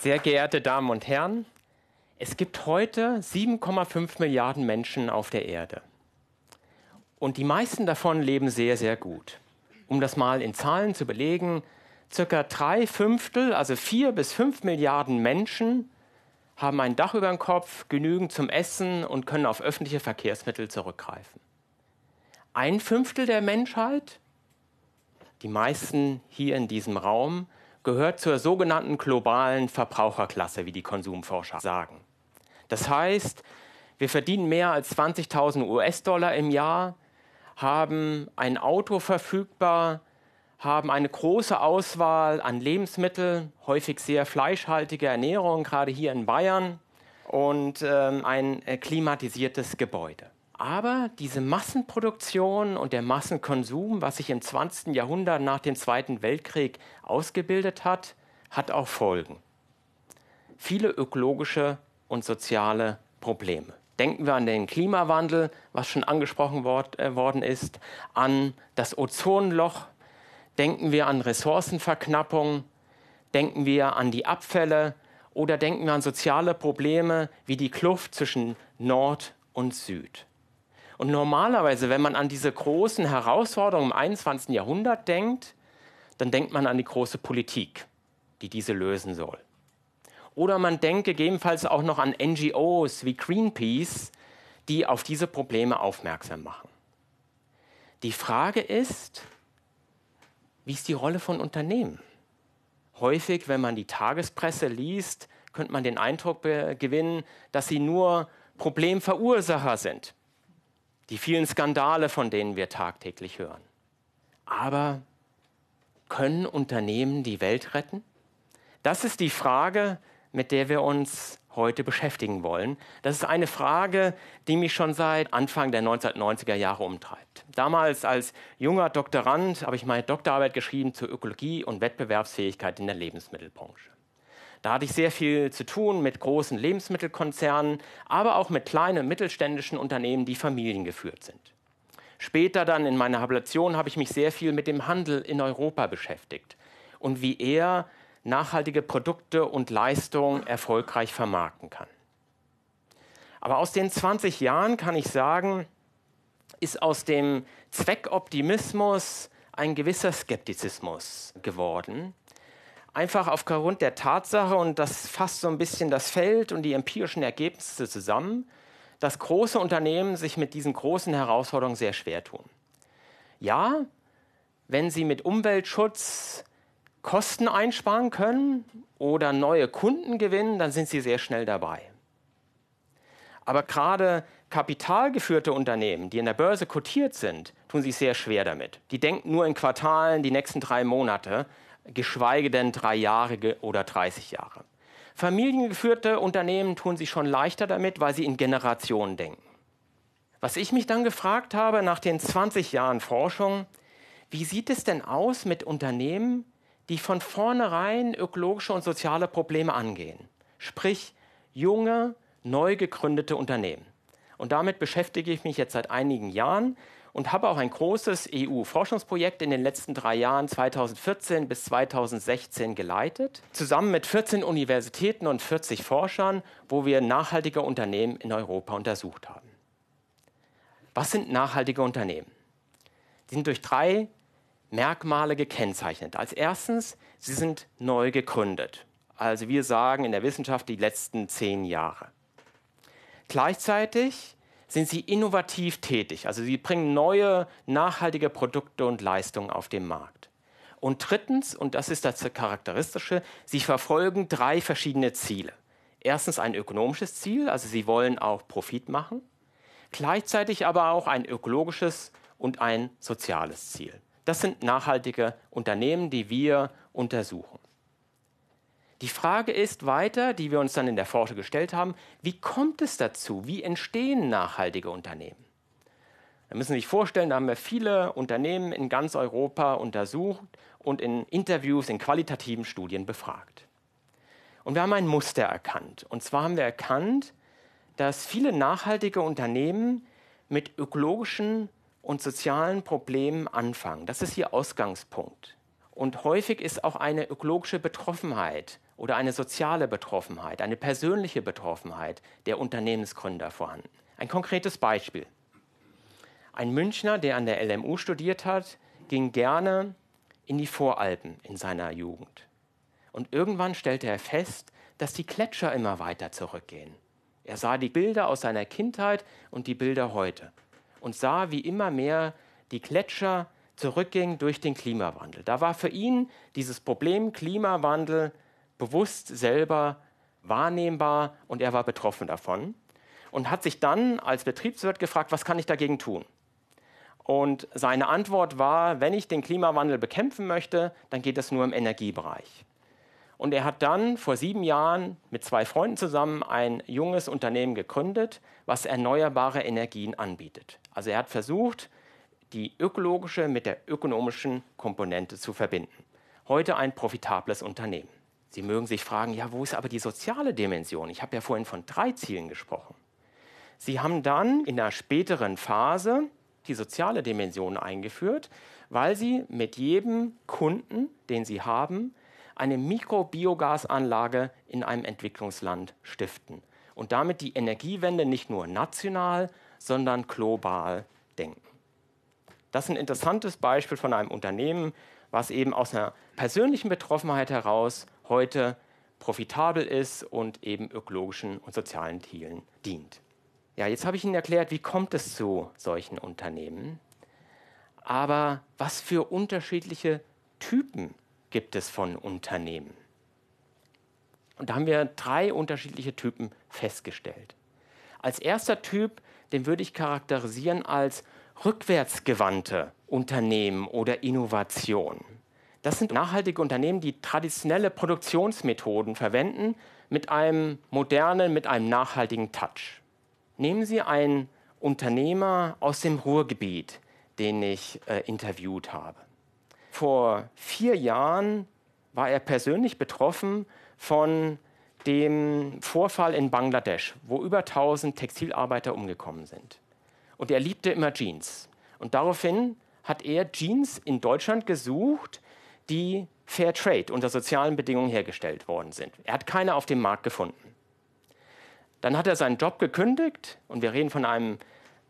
Sehr geehrte Damen und Herren, es gibt heute 7,5 Milliarden Menschen auf der Erde. Und die meisten davon leben sehr, sehr gut. Um das mal in Zahlen zu belegen, circa drei Fünftel, also vier bis fünf Milliarden Menschen, haben ein Dach über dem Kopf, genügend zum Essen und können auf öffentliche Verkehrsmittel zurückgreifen. Ein Fünftel der Menschheit, die meisten hier in diesem Raum, gehört zur sogenannten globalen Verbraucherklasse, wie die Konsumforscher sagen. Das heißt, wir verdienen mehr als 20.000 US-Dollar im Jahr, haben ein Auto verfügbar, haben eine große Auswahl an Lebensmitteln, häufig sehr fleischhaltige Ernährung, gerade hier in Bayern, und ähm, ein äh, klimatisiertes Gebäude. Aber diese Massenproduktion und der Massenkonsum, was sich im 20. Jahrhundert nach dem Zweiten Weltkrieg ausgebildet hat, hat auch Folgen. Viele ökologische und soziale Probleme. Denken wir an den Klimawandel, was schon angesprochen wort, äh, worden ist, an das Ozonloch, denken wir an Ressourcenverknappung, denken wir an die Abfälle oder denken wir an soziale Probleme wie die Kluft zwischen Nord und Süd. Und normalerweise, wenn man an diese großen Herausforderungen im 21. Jahrhundert denkt, dann denkt man an die große Politik, die diese lösen soll. Oder man denkt gegebenenfalls auch noch an NGOs wie Greenpeace, die auf diese Probleme aufmerksam machen. Die Frage ist, wie ist die Rolle von Unternehmen? Häufig, wenn man die Tagespresse liest, könnte man den Eindruck gewinnen, dass sie nur Problemverursacher sind die vielen Skandale, von denen wir tagtäglich hören. Aber können Unternehmen die Welt retten? Das ist die Frage, mit der wir uns heute beschäftigen wollen. Das ist eine Frage, die mich schon seit Anfang der 1990er Jahre umtreibt. Damals als junger Doktorand habe ich meine Doktorarbeit geschrieben zur Ökologie und Wettbewerbsfähigkeit in der Lebensmittelbranche. Da hatte ich sehr viel zu tun mit großen Lebensmittelkonzernen, aber auch mit kleinen mittelständischen Unternehmen, die familiengeführt sind. Später dann in meiner Habilitation habe ich mich sehr viel mit dem Handel in Europa beschäftigt und wie er nachhaltige Produkte und Leistungen erfolgreich vermarkten kann. Aber aus den 20 Jahren kann ich sagen, ist aus dem Zweckoptimismus ein gewisser Skeptizismus geworden, einfach aufgrund der Tatsache, und das fasst so ein bisschen das Feld und die empirischen Ergebnisse zusammen, dass große Unternehmen sich mit diesen großen Herausforderungen sehr schwer tun. Ja, wenn sie mit Umweltschutz Kosten einsparen können oder neue Kunden gewinnen, dann sind sie sehr schnell dabei. Aber gerade kapitalgeführte Unternehmen, die in der Börse kotiert sind, tun sich sehr schwer damit. Die denken nur in Quartalen, die nächsten drei Monate geschweige denn drei Jahre oder 30 Jahre. Familiengeführte Unternehmen tun sich schon leichter damit, weil sie in Generationen denken. Was ich mich dann gefragt habe nach den 20 Jahren Forschung, wie sieht es denn aus mit Unternehmen, die von vornherein ökologische und soziale Probleme angehen? Sprich, junge, neu gegründete Unternehmen. Und damit beschäftige ich mich jetzt seit einigen Jahren und habe auch ein großes EU-Forschungsprojekt in den letzten drei Jahren 2014 bis 2016 geleitet, zusammen mit 14 Universitäten und 40 Forschern, wo wir nachhaltige Unternehmen in Europa untersucht haben. Was sind nachhaltige Unternehmen? Die sind durch drei Merkmale gekennzeichnet. Als erstens, sie sind neu gegründet. Also wir sagen in der Wissenschaft die letzten zehn Jahre. Gleichzeitig sind sie innovativ tätig. Also sie bringen neue, nachhaltige Produkte und Leistungen auf den Markt. Und drittens, und das ist das Charakteristische, sie verfolgen drei verschiedene Ziele. Erstens ein ökonomisches Ziel, also sie wollen auch Profit machen, gleichzeitig aber auch ein ökologisches und ein soziales Ziel. Das sind nachhaltige Unternehmen, die wir untersuchen. Die Frage ist weiter, die wir uns dann in der Forschung gestellt haben, wie kommt es dazu? Wie entstehen nachhaltige Unternehmen? Da müssen Sie sich vorstellen, da haben wir viele Unternehmen in ganz Europa untersucht und in Interviews, in qualitativen Studien befragt. Und wir haben ein Muster erkannt. Und zwar haben wir erkannt, dass viele nachhaltige Unternehmen mit ökologischen und sozialen Problemen anfangen. Das ist ihr Ausgangspunkt. Und häufig ist auch eine ökologische Betroffenheit oder eine soziale Betroffenheit, eine persönliche Betroffenheit der Unternehmensgründer vorhanden. Ein konkretes Beispiel. Ein Münchner, der an der LMU studiert hat, ging gerne in die Voralpen in seiner Jugend. Und irgendwann stellte er fest, dass die Gletscher immer weiter zurückgehen. Er sah die Bilder aus seiner Kindheit und die Bilder heute und sah, wie immer mehr die Gletscher zurückgingen durch den Klimawandel. Da war für ihn dieses Problem Klimawandel bewusst selber wahrnehmbar und er war betroffen davon und hat sich dann als Betriebswirt gefragt, was kann ich dagegen tun? Und seine Antwort war, wenn ich den Klimawandel bekämpfen möchte, dann geht das nur im Energiebereich. Und er hat dann vor sieben Jahren mit zwei Freunden zusammen ein junges Unternehmen gegründet, was erneuerbare Energien anbietet. Also er hat versucht, die ökologische mit der ökonomischen Komponente zu verbinden. Heute ein profitables Unternehmen. Sie mögen sich fragen, ja, wo ist aber die soziale Dimension? Ich habe ja vorhin von drei Zielen gesprochen. Sie haben dann in der späteren Phase die soziale Dimension eingeführt, weil sie mit jedem Kunden, den sie haben, eine Mikrobiogasanlage in einem Entwicklungsland stiften und damit die Energiewende nicht nur national, sondern global denken. Das ist ein interessantes Beispiel von einem Unternehmen, was eben aus einer persönlichen Betroffenheit heraus heute profitabel ist und eben ökologischen und sozialen Zielen dient. Ja, jetzt habe ich Ihnen erklärt, wie kommt es zu solchen Unternehmen. Aber was für unterschiedliche Typen gibt es von Unternehmen. Und da haben wir drei unterschiedliche Typen festgestellt. Als erster Typ, den würde ich charakterisieren als rückwärtsgewandte Unternehmen oder Innovation. Das sind nachhaltige Unternehmen, die traditionelle Produktionsmethoden verwenden mit einem modernen, mit einem nachhaltigen Touch. Nehmen Sie einen Unternehmer aus dem Ruhrgebiet, den ich äh, interviewt habe. Vor vier Jahren war er persönlich betroffen von dem Vorfall in Bangladesch, wo über 1000 Textilarbeiter umgekommen sind. Und er liebte immer Jeans. Und daraufhin hat er Jeans in Deutschland gesucht, die Fair Trade unter sozialen Bedingungen hergestellt worden sind. Er hat keine auf dem Markt gefunden. Dann hat er seinen Job gekündigt und wir reden von einem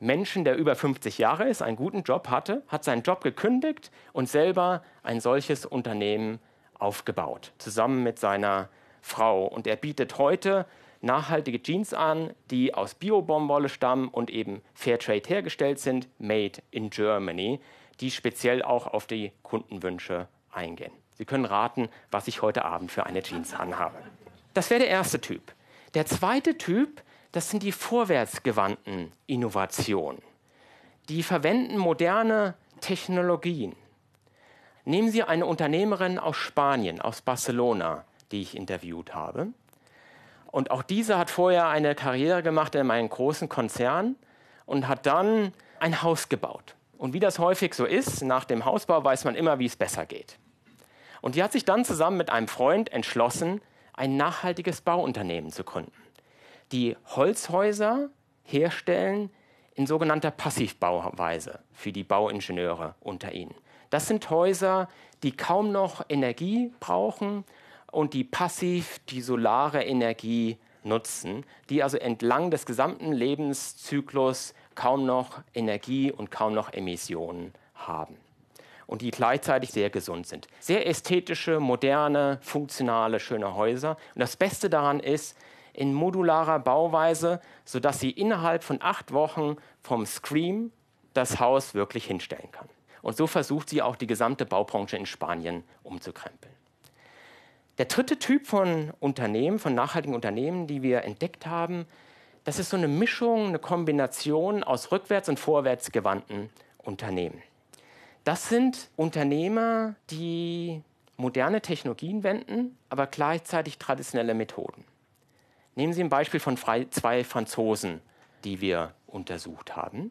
Menschen, der über 50 Jahre ist, einen guten Job hatte, hat seinen Job gekündigt und selber ein solches Unternehmen aufgebaut, zusammen mit seiner Frau. Und er bietet heute nachhaltige Jeans an, die aus Bio-Baumwolle stammen und eben Fairtrade hergestellt sind, made in Germany, die speziell auch auf die Kundenwünsche eingehen. Sie können raten, was ich heute Abend für eine Jeans anhabe. Das wäre der erste Typ. Der zweite Typ das sind die vorwärtsgewandten Innovationen. Die verwenden moderne Technologien. Nehmen Sie eine Unternehmerin aus Spanien, aus Barcelona, die ich interviewt habe. Und auch diese hat vorher eine Karriere gemacht in einem großen Konzern und hat dann ein Haus gebaut. Und wie das häufig so ist, nach dem Hausbau weiß man immer, wie es besser geht. Und die hat sich dann zusammen mit einem Freund entschlossen, ein nachhaltiges Bauunternehmen zu gründen die Holzhäuser herstellen in sogenannter Passivbauweise für die Bauingenieure unter ihnen. Das sind Häuser, die kaum noch Energie brauchen und die passiv die solare Energie nutzen, die also entlang des gesamten Lebenszyklus kaum noch Energie und kaum noch Emissionen haben und die gleichzeitig sehr gesund sind. Sehr ästhetische, moderne, funktionale, schöne Häuser. Und das Beste daran ist, in modularer Bauweise, sodass sie innerhalb von acht Wochen vom Scream das Haus wirklich hinstellen kann. Und so versucht sie auch die gesamte Baubranche in Spanien umzukrempeln. Der dritte Typ von Unternehmen, von nachhaltigen Unternehmen, die wir entdeckt haben, das ist so eine Mischung, eine Kombination aus rückwärts und vorwärts gewandten Unternehmen. Das sind Unternehmer, die moderne Technologien wenden, aber gleichzeitig traditionelle Methoden. Nehmen Sie ein Beispiel von zwei Franzosen, die wir untersucht haben.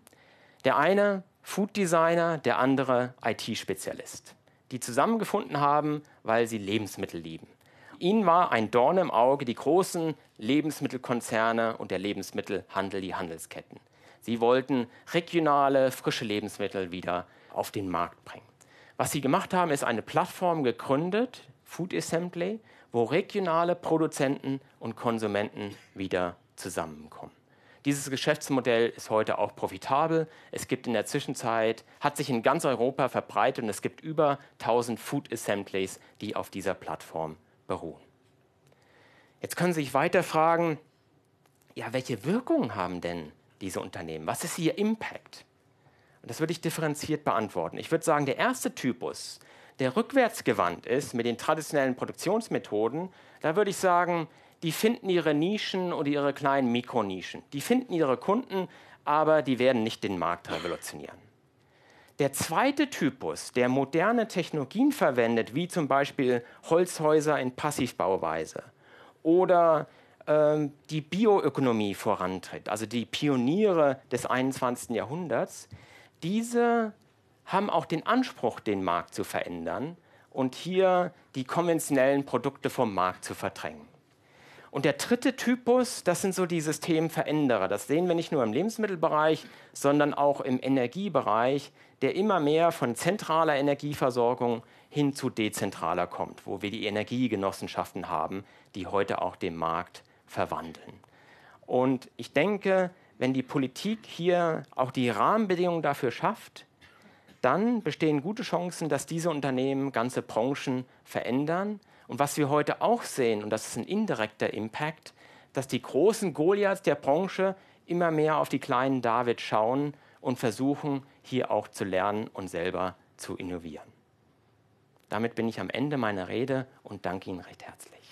Der eine Food Designer, der andere IT-Spezialist, die zusammengefunden haben, weil sie Lebensmittel lieben. Ihnen war ein Dorn im Auge die großen Lebensmittelkonzerne und der Lebensmittelhandel, die Handelsketten. Sie wollten regionale, frische Lebensmittel wieder auf den Markt bringen. Was sie gemacht haben, ist eine Plattform gegründet, Food Assembly, wo regionale Produzenten und Konsumenten wieder zusammenkommen. Dieses Geschäftsmodell ist heute auch profitabel. Es gibt in der Zwischenzeit, hat sich in ganz Europa verbreitet und es gibt über 1000 Food Assemblies, die auf dieser Plattform beruhen. Jetzt können Sie sich weiter fragen, ja, welche Wirkungen haben denn diese Unternehmen? Was ist ihr Impact? Und das würde ich differenziert beantworten. Ich würde sagen, der erste Typus, der rückwärtsgewandt ist mit den traditionellen Produktionsmethoden, da würde ich sagen, die finden ihre Nischen oder ihre kleinen Mikronischen. Die finden ihre Kunden, aber die werden nicht den Markt revolutionieren. Der zweite Typus, der moderne Technologien verwendet, wie zum Beispiel Holzhäuser in Passivbauweise oder ähm, die Bioökonomie vorantritt, also die Pioniere des 21. Jahrhunderts, diese haben auch den Anspruch, den Markt zu verändern und hier die konventionellen Produkte vom Markt zu verdrängen. Und der dritte Typus, das sind so die Systemveränderer. Das sehen wir nicht nur im Lebensmittelbereich, sondern auch im Energiebereich, der immer mehr von zentraler Energieversorgung hin zu dezentraler kommt, wo wir die Energiegenossenschaften haben, die heute auch den Markt verwandeln. Und ich denke, wenn die Politik hier auch die Rahmenbedingungen dafür schafft, dann bestehen gute Chancen, dass diese Unternehmen ganze Branchen verändern. Und was wir heute auch sehen, und das ist ein indirekter Impact, dass die großen Goliaths der Branche immer mehr auf die kleinen David schauen und versuchen, hier auch zu lernen und selber zu innovieren. Damit bin ich am Ende meiner Rede und danke Ihnen recht herzlich.